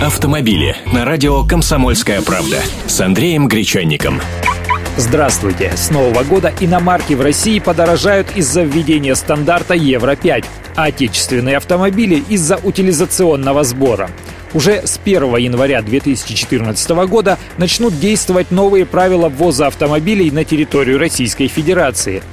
Автомобили на радио «Комсомольская правда» с Андреем Гречанником. Здравствуйте! С Нового года иномарки в России подорожают из-за введения стандарта Евро-5, а отечественные автомобили из-за утилизационного сбора. Уже с 1 января 2014 года начнут действовать новые правила ввоза автомобилей на территорию Российской Федерации –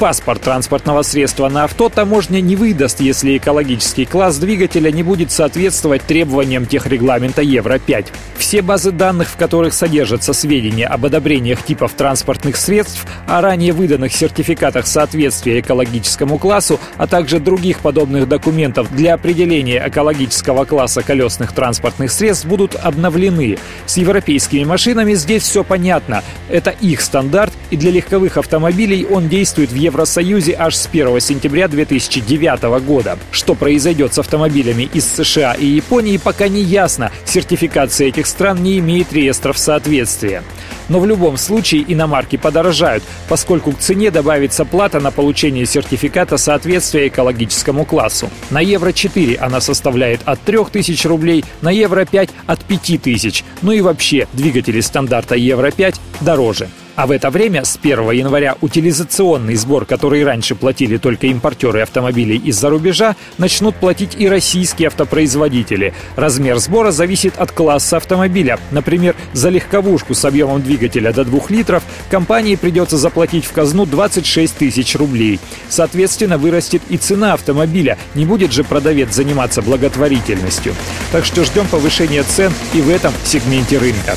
паспорт транспортного средства на авто таможня не выдаст, если экологический класс двигателя не будет соответствовать требованиям техрегламента Евро-5. Все базы данных, в которых содержатся сведения об одобрениях типов транспортных средств, о ранее выданных сертификатах соответствия экологическому классу, а также других подобных документов для определения экологического класса колесных транспортных средств будут обновлены. С европейскими машинами здесь все понятно. Это их стандарт, и для легковых автомобилей он действует в Евросоюзе аж с 1 сентября 2009 года. Что произойдет с автомобилями из США и Японии, пока не ясно. Сертификация этих стран не имеет реестров соответствия. Но в любом случае иномарки подорожают, поскольку к цене добавится плата на получение сертификата соответствия экологическому классу. На Евро-4 она составляет от 3000 рублей, на Евро-5 от 5000. Ну и вообще, двигатели стандарта Евро-5 дороже. А в это время, с 1 января, утилизационный сбор, который раньше платили только импортеры автомобилей из-за рубежа, начнут платить и российские автопроизводители. Размер сбора зависит от класса автомобиля. Например, за легковушку с объемом двигателя до 2 литров компании придется заплатить в казну 26 тысяч рублей. Соответственно, вырастет и цена автомобиля. Не будет же продавец заниматься благотворительностью. Так что ждем повышения цен и в этом сегменте рынка.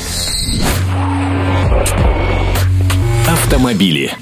Автомобили.